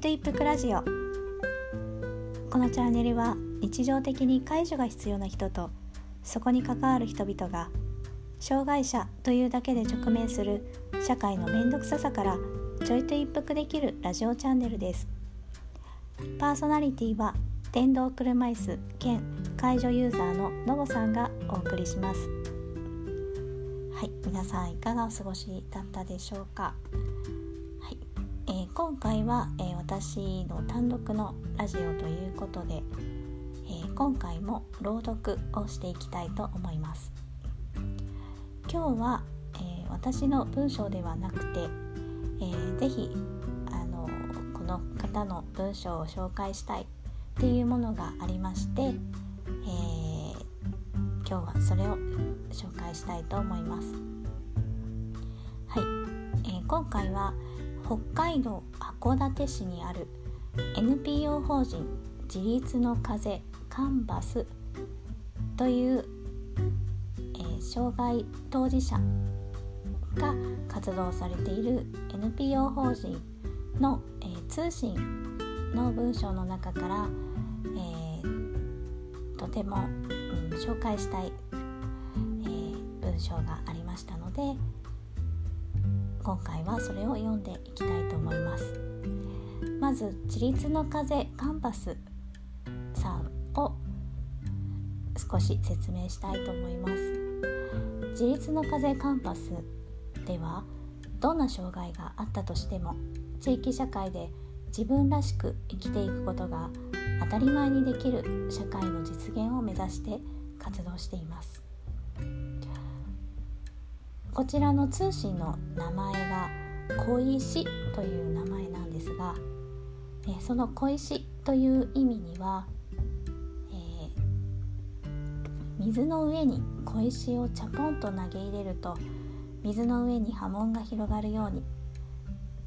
イト一服ラジオ。このチャンネルは日常的に介助が必要な人とそこに関わる人々が障害者というだけで直面する社会の面倒くささからちょいと一服できるラジオチャンネルです。パーソナリティは電動車椅子兼介助ユーザーののぼさんがお送りします。はい皆さんいかがお過ごしだったでしょうか、今回は、えー、私の単独のラジオということで、えー、今回も朗読をしていきたいと思います。今日は、え私の文章ではなくて、えー、ぜひあのこの方の文章を紹介したいっていうものがありまして、え今日はそれを紹介したいと思います。はい、え、今回は北海道函館市にある NPO 法人自立の風カンバスという、えー、障害当事者が活動されている NPO 法人の、えー、通信の文章の中から、えー、とても、うん、紹介したい、え、文章がありましたので今回はそれを読んでいきたいと思います。まず「自立の風カンパス」さんを少し説明したいと思います。自立の風カンパスではどんな障害があったとしても地域社会で自分らしく生きていくことが当たり前にできる社会の実現を目指して活動しています。こちらの通信の名前が小石という名前なんですがその小石という意味には、えー、水の上に小石をチャポンと投げ入れると水の上に波紋が広がるように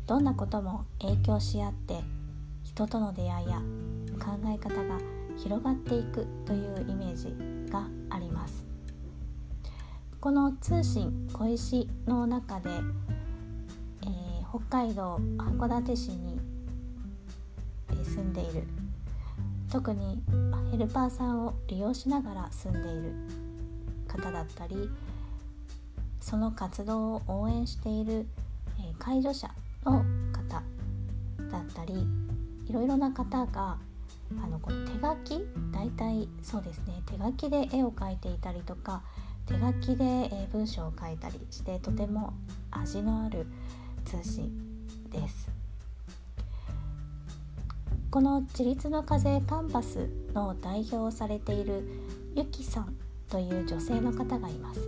どんなことも影響し合って人との出会いや考え方が広がっていくというイメージがあります。この通信小石の中で、えー、北海道函館市に住んでいる。特にヘルパーさんを利用しながら住んでいる方だったりその活動を応援している、介助者の方だったりいろいろな方があのこの手書き？大体そうですね。手書きで絵を描いていたりとか手書きで、え文章を書いたりしてとても味のある通信です。この「自立の風カンパス」の代表をされているゆきさんという女性の方がいます。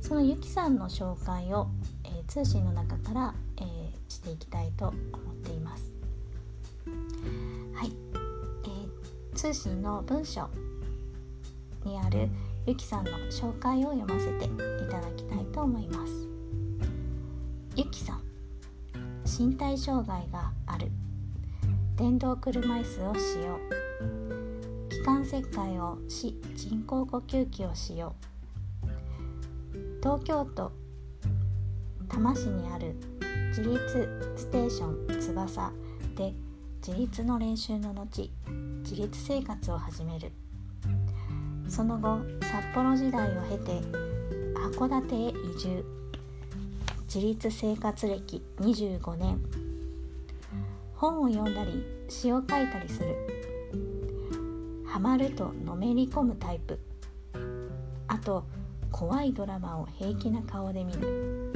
そのゆきさんの紹介を、えー、通信の中から、えー、していきたいと思っています。はい、えー、通信の文章にあるゆきさんの紹介を読ませていただきたいと思います。ゆきさん身体障害がある。電動車椅子を使用。気管切開をし人工呼吸器を使用。東京都多摩市にある自立ステーション翼で自立の練習の後自立生活を始める。その後札幌時代を経て函館へ移住。自立生活歴25年。本を読んだり詩を書いたりする。ハマるとのめり込むタイプ。あと怖いドラマを平気な顔で見る。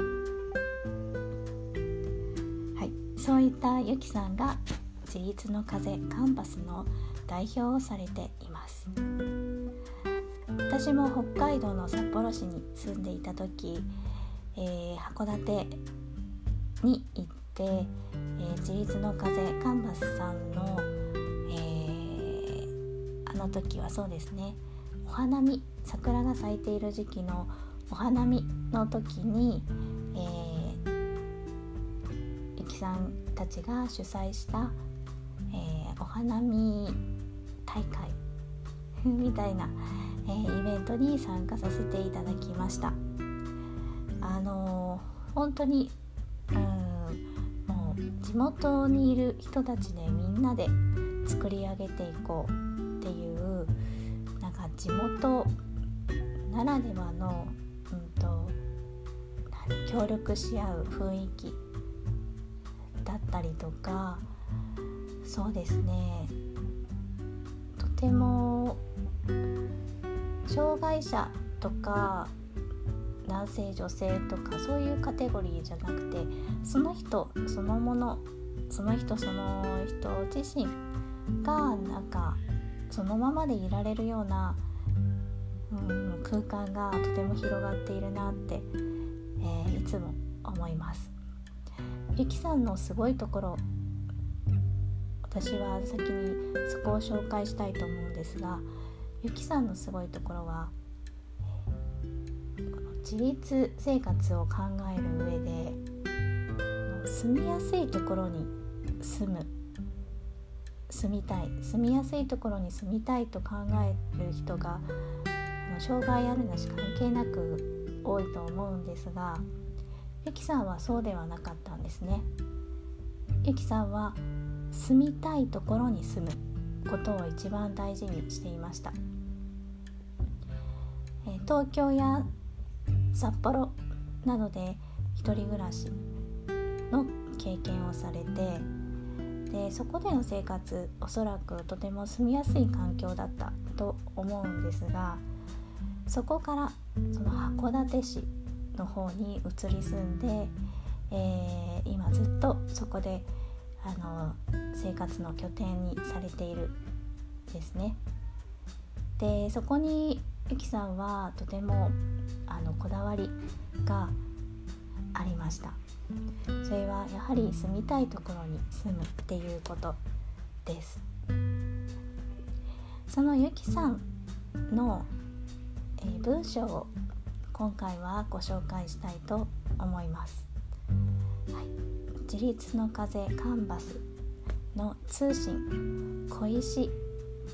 はい。そういったゆきさんが自立の風カンパスの代表をされています。私も北海道の札幌市に住んでいた時、えー、函館に行って、えー、自立の風カンパスさんの、えー、あの時はそうですねお花見桜が咲いている時期のお花見の時に、えー、ゆきさんたちが主催した、えー、お花見大会 みたいな、えー、イベントに参加させていただきました。あのー、本当にうんもう地元にいる人たちでみんなで作り上げていこうっていうなんか地元ならではの、うんと、協力し合う雰囲気だったりとかそうですね。とても障害者とか男性女性とかそういうカテゴリーじゃなくてその人そのものその人その人自身がなんかそのままでいられるような、うん、空間がとても広がっているなって、えー、いつも思います。ゆきさんのすごいところ私は先にそこを紹介したいと思うんですがゆきさんのすごいところは自立生活を考える上で住みやすいところに住む。住みたい。住みやすいところに住みたいと考える人が障害あるなし関係なく多いと思うんですがゆきさんはそうではなかったんですね。ゆきさんは住みたいところに住むことを一番大事にしていました。東京や札幌などで1人暮らしの経験をされてでそこでの生活おそらくとても住みやすい環境だったと思うんですがそこからその函館市の方に移り住んで、えー、今ずっとそこであの生活の拠点にされているですね。でそこにゆきさんはとてもあのこだわりがありました。それはやはり住みたいところに住むっていうことです。そのゆきさんの、えー、文章を今回はご紹介したいと思います、はい、自立の風カンバスの通信小石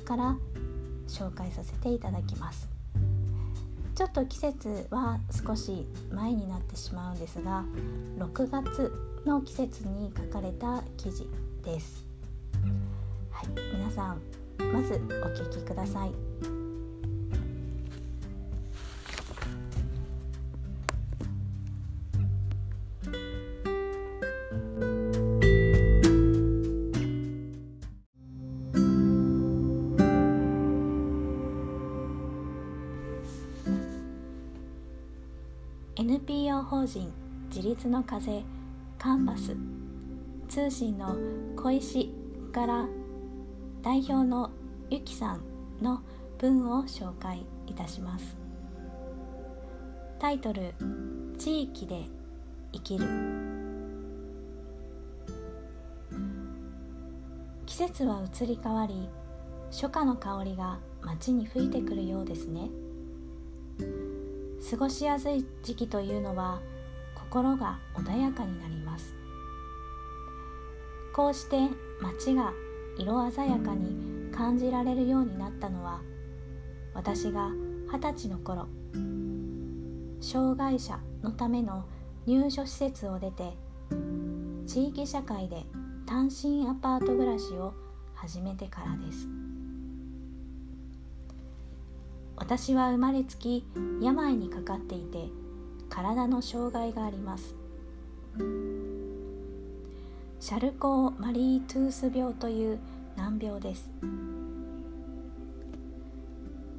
から紹介させていただきます。ちょっと季節は少し前になってしまうんですが6月の季節に書かれた記事です、はい、皆さんまずお聞きください。NPO 法人自立の風カンバス。通信の小石から代表のゆきさんの文を紹介いたします。タイトル「地域で生きる」季節は移り変わり初夏の香りが街に吹いてくるようですね。過ごしやすい時期というのは心が穏やかになりますこうして街が色鮮やかに感じられるようになったのは私が二十歳の頃障害者のための入所施設を出て地域社会で単身アパート暮らしを始めてからです。私は生まれつき病にかかっていて体の障害があります。シャルコー・マリー・トゥース病という難病です。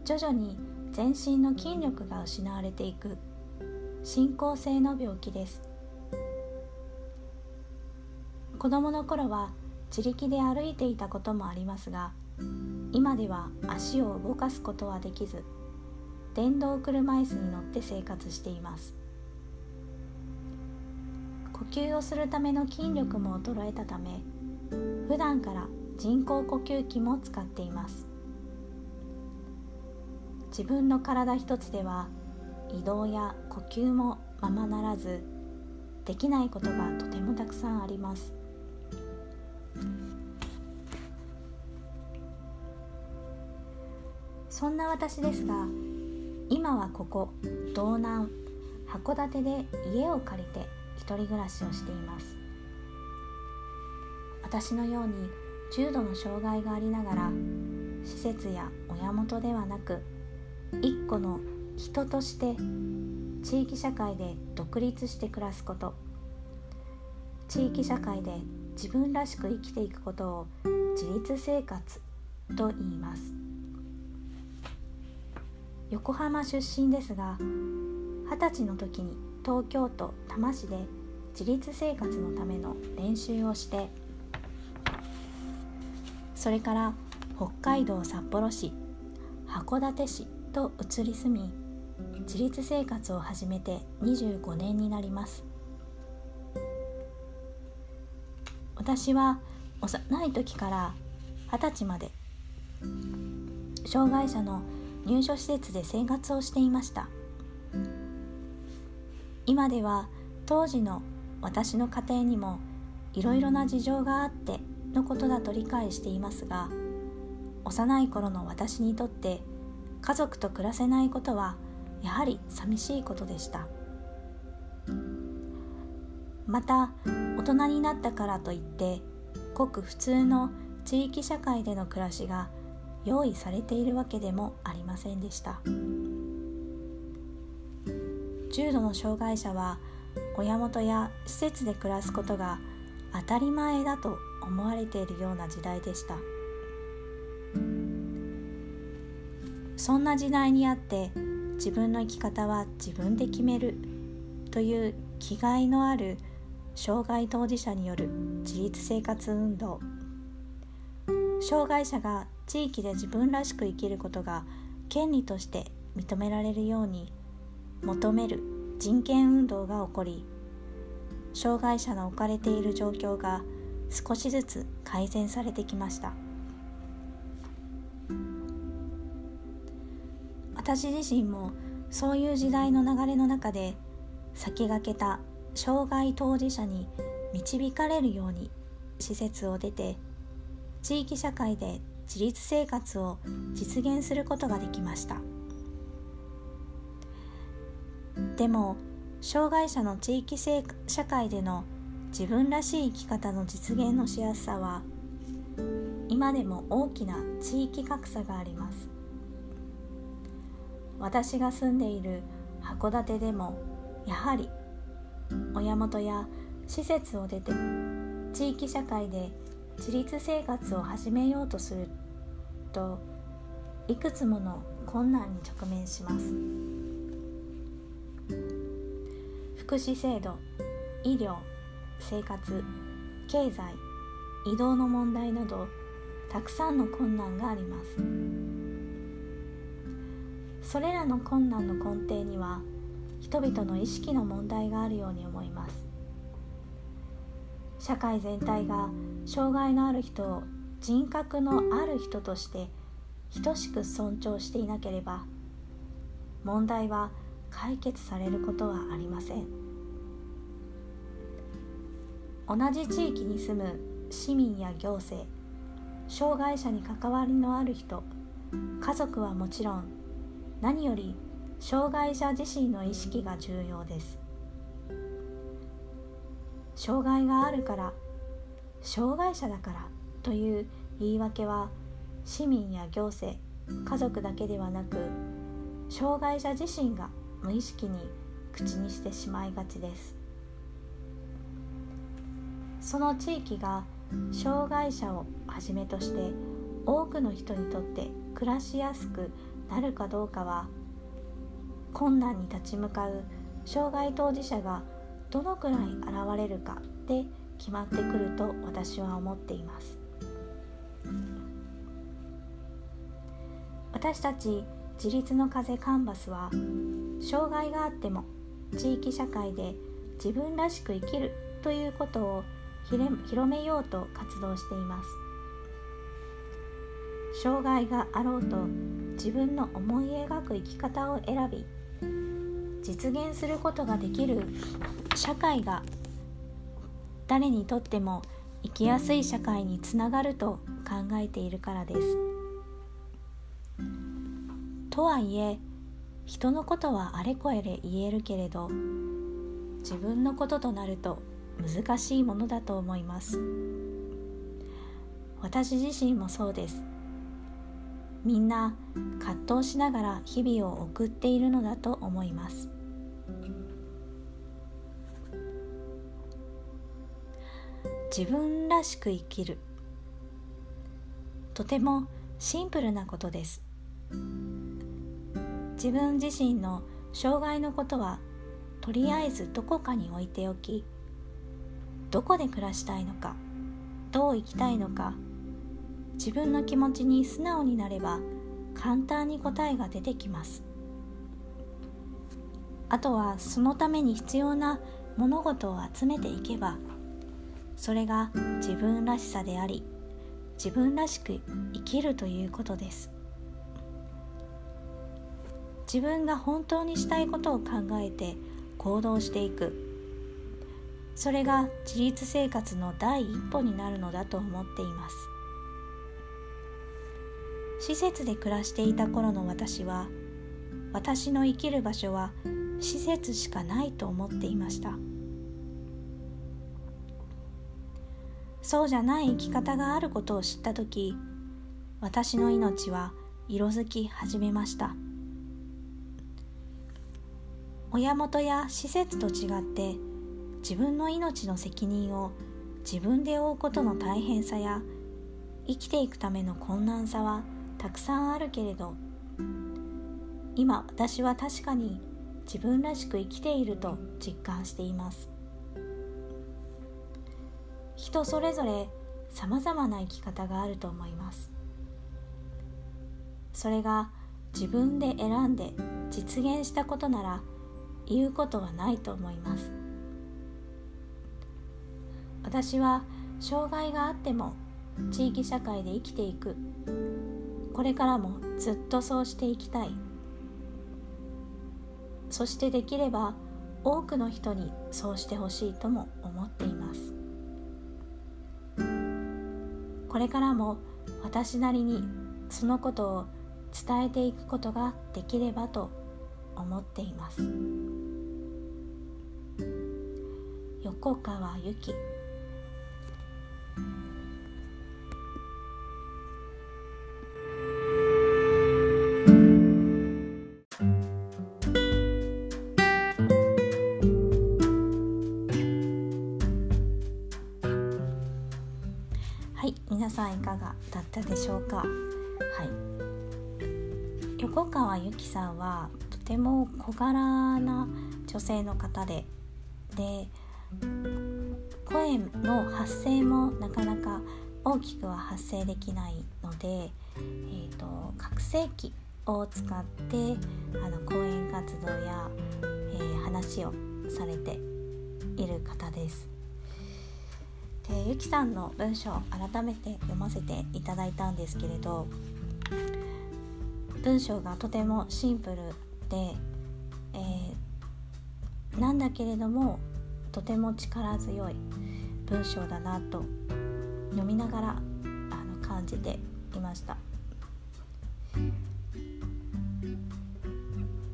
徐々に全身の筋力が失われていく。進行性の病気です。子供の頃は自力で歩いていたこともありますが今では足を動かすことはできず電動車椅子に乗って生活しています。呼吸をするための筋力も衰えたため普段から人工呼吸器も使っています。自分の体一つでは移動や呼吸もままならずできないことがとてもたくさんあります。そんな私ですが今はここ道南函館で家を借りて一人暮らしをしています。私のように重度の障害がありながら施設や親元ではなく一個の人として地域社会で独立して暮らすこと。地域社会で自分らしく生きていくことを自立生活と言います。横浜出身ですが二十歳の時に東京都多摩市で自立生活のための練習をしてそれから北海道札幌市函館市と移り住み自立生活を始めて25年になります。私は幼い時から二十歳まで障害者の入所施設で生活をしていました。今では当時の私の家庭にもいろいろな事情があってのことだと理解していますが幼い頃の私にとって家族と暮らせないことはやはり寂しいことでした。また大人になったからといってごく普通の地域社会での暮らしが用意されているわけでもありませんでした。重度の障害者は親元や施設で暮らすことが当たり前だと思われているような時代でした。そんな時代にあって自分の生き方は自分で決めるという気概のある障害当事者による自立生活運動。障害者が地域で自分らしく生きることが権利として認められるように求める人権運動が起こり障害者の置かれている状況が少しずつ改善されてきました。私自身もそういう時代の流れの中で先駆けた障害当事者に導かれるように施設を出て地域社会で自立生活を実現することができました。でも障害者の地域社会での自分らしい生き方の実現のしやすさは今でも大きな地域格差があります。私が住んでいる函館でもやはり親元や施設を出て地域社会で自立生活を始めようとするといくつもの困難に直面します。福祉制度医療生活経済移動の問題などたくさんの困難があります。それらの困難の根底には人々の意識の問題があるように思います。社会全体が障害のある人を人格のある人として等しく尊重していなければ問題は解決されることはありません。同じ地域に住む市民や行政障害者に関わりのある人家族はもちろん何より障害者自身の意識が重要です。障害があるから障害者だからという言い訳は市民や行政家族だけではなく障害者自身が無意識に口にしてしまいがちです。その地域が障害者をはじめとして多くの人にとって暮らしやすくなるかどうかは困難に立ち向かう障害当事者がどのくらい現れるかで決まってくると私は思っています。私たち自立の風カンバスは障害があっても地域社会で自分らしく生きるということを広めようと活動しています障害があろうと自分の思い描く生き方を選び実現することができる社会が誰にとっても生きやすい社会につながると考えているからです。とはいえ人のことはあれこれで言えるけれど自分のこととなると難しいものだと思います。私自身もそうです。みんな葛藤しながら日々を送っているのだと思います。自分らしく生きる。とてもシンプルなことです。自分自身の障害のことはとりあえずどこかに置いておきどこで暮らしたいのかどう生きたいのか自分の気持ちに素直になれば簡単に答えが出てきます。あとはそのために必要な物事を集めていけばそれが自分らしさであり自分らしく生きるということです。自分が本当にしたいことを考えて行動していく。それが自立生活の第一歩になるのだと思っています。施設で暮らしていた頃の私は私の生きる場所は施設しかないと思っていました。そうじゃない生き方があることを知った時私の命は色づき始めました。親元や施設と違って自分の命の責任を自分で負うことの大変さや生きていくための困難さはたくさんあるけれど今私は確かに自分らしく生きていると実感しています。人それぞれさまざまな生き方があると思います。それが自分で選んで実現したことなら言うことはないと思います。私は障害があっても地域社会で生きていく。これからもずっとそうしていきたい。そしてできれば多くの人にそうしてほしいとも思っています。これからも私なりにそのことを伝えていくことができればと思っています。横川由紀はい皆さんいかがだったでしょうか？はい。横川由紀さんはとても小柄な女性の方ででの発声もなかなか大きくは発声できないので、えーと、拡声器を使ってあの講演活動や、えー、話をされている方です。でゆきさんの文章を改めて読ませていただいたんですけれど文章がとてもシンプルで、えー、なんだけれどもとても力強い文章だなと読みながらあの感じていました。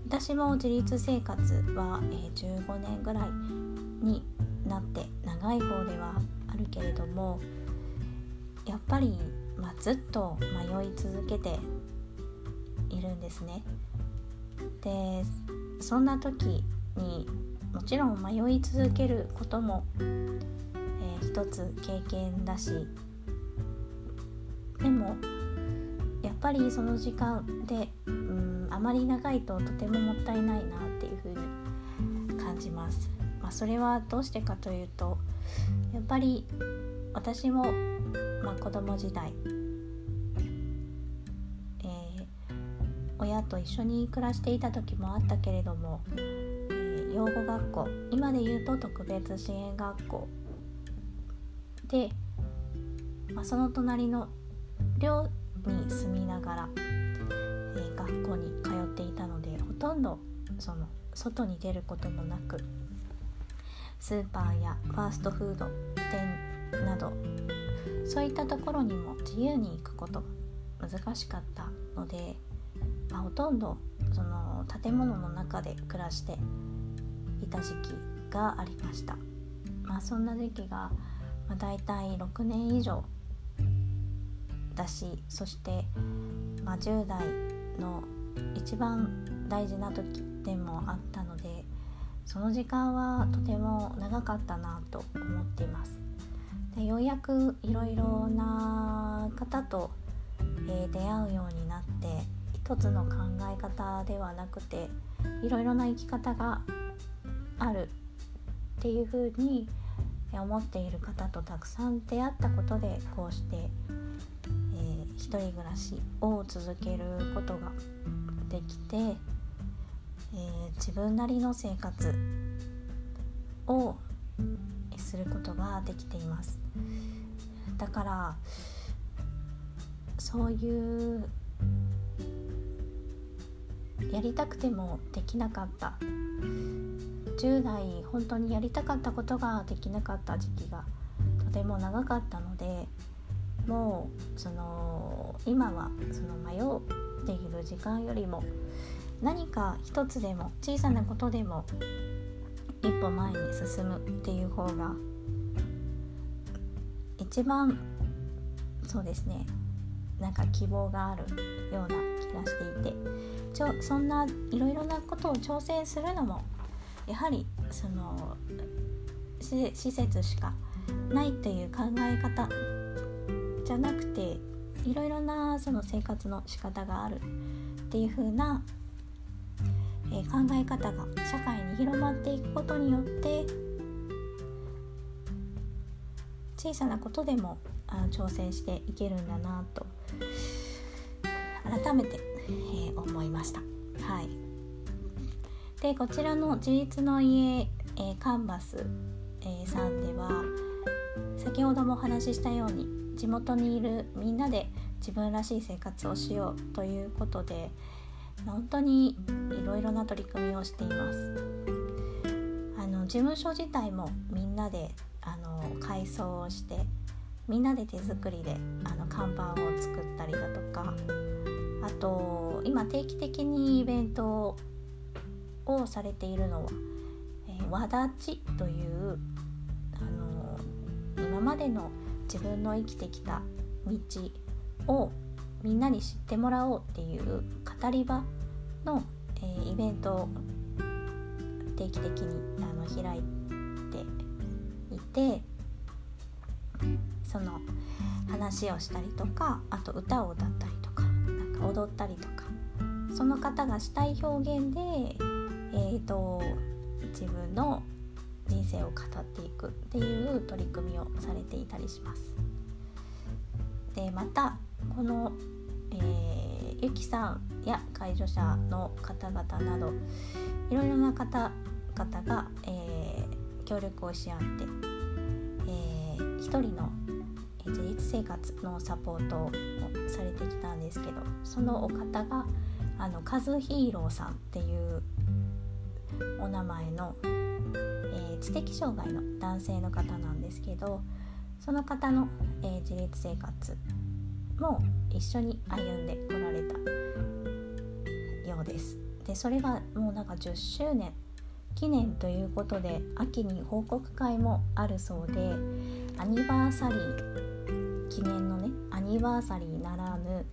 私も自立生活は、えー、15年ぐらいになって長い方ではあるけれどもやっぱり、まあ、ずっと迷い続けているんですね。でそんな時にもちろん迷い続けることも、ー、一つ経験だしでもやっぱりその時間でうんあまり長いととてももったいないなっていうふうに感じます。まあ、それはどうしてかというとやっぱり私も、まあ、子供時代、えー、親と一緒に暮らしていた時もあったけれどもえ養護学校今で言うと特別支援学校で、まあ、その隣の寮に住みながら、えー、学校に通っていたのでほとんどその外に出ることもなくスーパーやファーストフード店などそういったところにも自由に行くことが難しかったので、まあ、ほとんどその建物の中で暮らしていた時期がありました。まあそんな時期が、まあ、大体6年以上だしそして、まあ、10代の一番大事な時でもあったのでその時間はとても長かったなと思っています。でようやくいろいろな方と、えー、出会うようになって一つの考え方ではなくていろいろな生き方があるっていうふうに思っている方とたくさん出会ったことでこうして、えー、一人暮らしを続けることができて、えー、自分なりの生活をすることができています。だからそういうやりたくてもできなかった。10代本当にやりたかったことができなかった時期がとても長かったのでもうその今はその迷っている時間よりも何か一つでも小さなことでも一歩前に進むっていう方が一番そうですねなんか希望があるような気がしていてちょそんないろいろなことを挑戦するのもやはりその施設しかないという考え方じゃなくていろいろなその生活の仕方があるっていう風な、えー、考え方が社会に広まっていくことによって小さなことでもあ挑戦していけるんだなと改めて、えー、思いました。はいでこちらの自立の家、えー、カンバス、えー、さんでは先ほどもお話ししたように地元にいるみんなで自分らしい生活をしようということで本当にいろいろな取り組みをしています。あの事務所自体もみんなであの改装をしてみんなで手作りであの看板を作ったりだとかあと今定期的にイベントををされているのは、えー、和立ちというあの今までの自分の生きてきた道をみんなに知ってもらおうっていう語り場の、えー、イベントを定期的にあの開いていてその話をしたりとかあと歌を歌ったりとかなんか踊ったりとかその方がしたい表現でえーと、自分の人生を語っていくっていう取り組みをされていたりします。でまたこの、えー、ゆきさんや介助者の方々などいろいろな方々が、えー、協力をし合って、えー、一人の自立生活のサポートをされてきたんですけどそのお方があのカズヒーローさんっていうお名前の、えー、知的障害の男性の方なんですけどその方の、えー、自立生活も一緒に歩んでこられたようです。でそれがもうなんか10周年記念ということで秋に報告会もあるそうでアニバーサリー記念のねアニバーサリーならぬ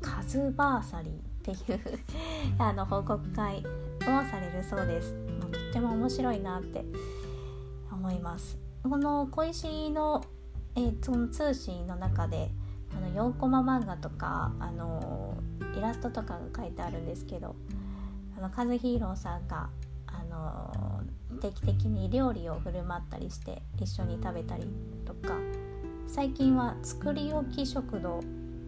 カズバーサリーっていう あの報告会をされるそうです。とっても面白いなって思います。この小石の,、えー、その通信の中であの4コマ漫画とかあのイラストとかが書いてあるんですけどあのカズヒーローさんがあの定期的に料理を振る舞ったりして一緒に食べたりとか最近は作り置き食堂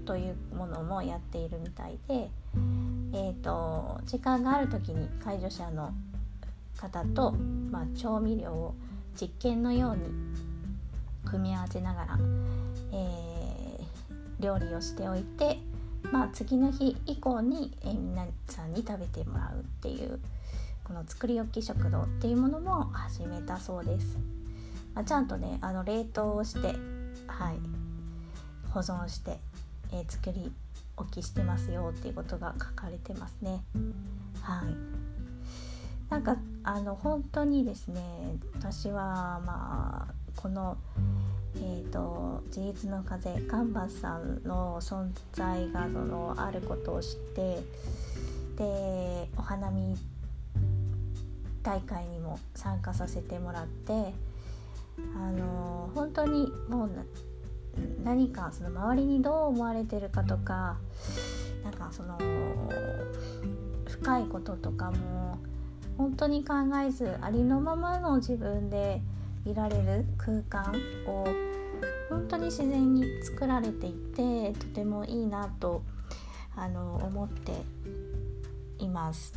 というものもやっているみたいでえーと、時間がある時に介助者の方と、まあ、調味料を実験のように組み合わせながら、えー、料理をしておいて、まあ、次の日以降に、えー、皆さんに食べてもらうっていうこの作り置き食堂っていうものも始めたそうです。まあ、ちゃんとねあの冷凍をして、はい、保存して、えー、作りおきしてますよっていうことが書かれてますね。はい。なんかあの本当にですね私はまあこの、えーと、自立の風カンバスさんの存在がそのあることを知ってでお花見大会にも参加させてもらってあの本当にもう何かその周りにどう思われてるかとかなんかその深いこととかも本当に考えずありのままの自分でいられる空間を本当に自然に作られていてとてもいいなとあの思っています。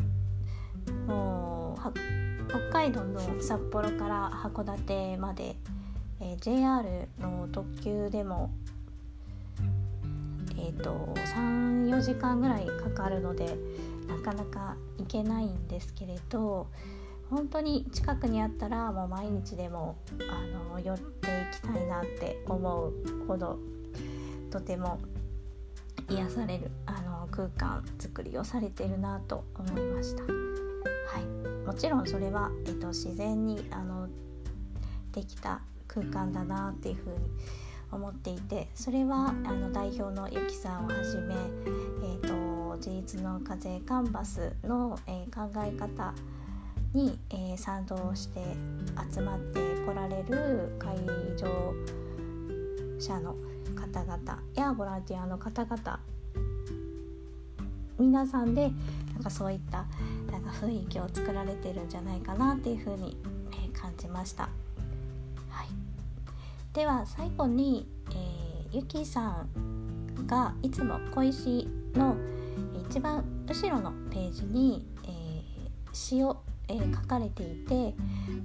もう北海道の札幌から函館まで、えー、JR の特急でも、えーと、34時間ぐらいかかるのでなかなか行けないんですけれど本当に近くにあったらもう毎日でもあの寄っていきたいなって思うほどとても癒されるあの空間作りをされてるなと思いました。はい、もちろんそれは、えっと、自然にあのできた空間だなっていうふうに思っていてそれはあの代表のゆきさんをはじめ、えーと、自立の風カンバスの、えー、考え方に、えー、賛同して集まってこられる会場者の方々やボランティアの方々皆さんでなんかそういったなんか雰囲気を作られてるんじゃないかなっていうふうに、感じました。では最後に、えー、ゆきさんがいつも小石の一番後ろのページに、えー、詩を、えー、書かれていて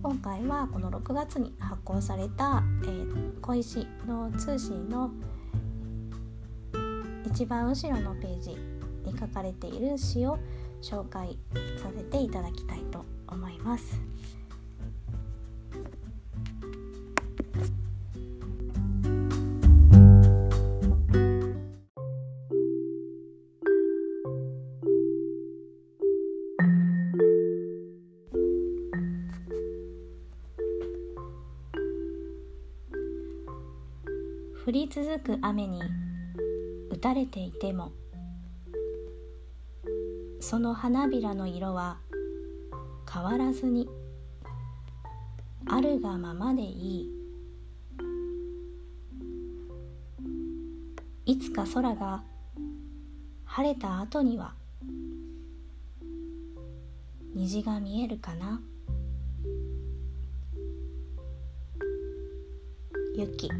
今回はこの6月に発行された、えー、小石の通信の一番後ろのページに書かれている詩を紹介させていただきたいと思います。降り続く雨に打たれていてもその花びらの色は変わらずにあるがままでいい。いつか空が晴れた後には虹が見えるかな。雪。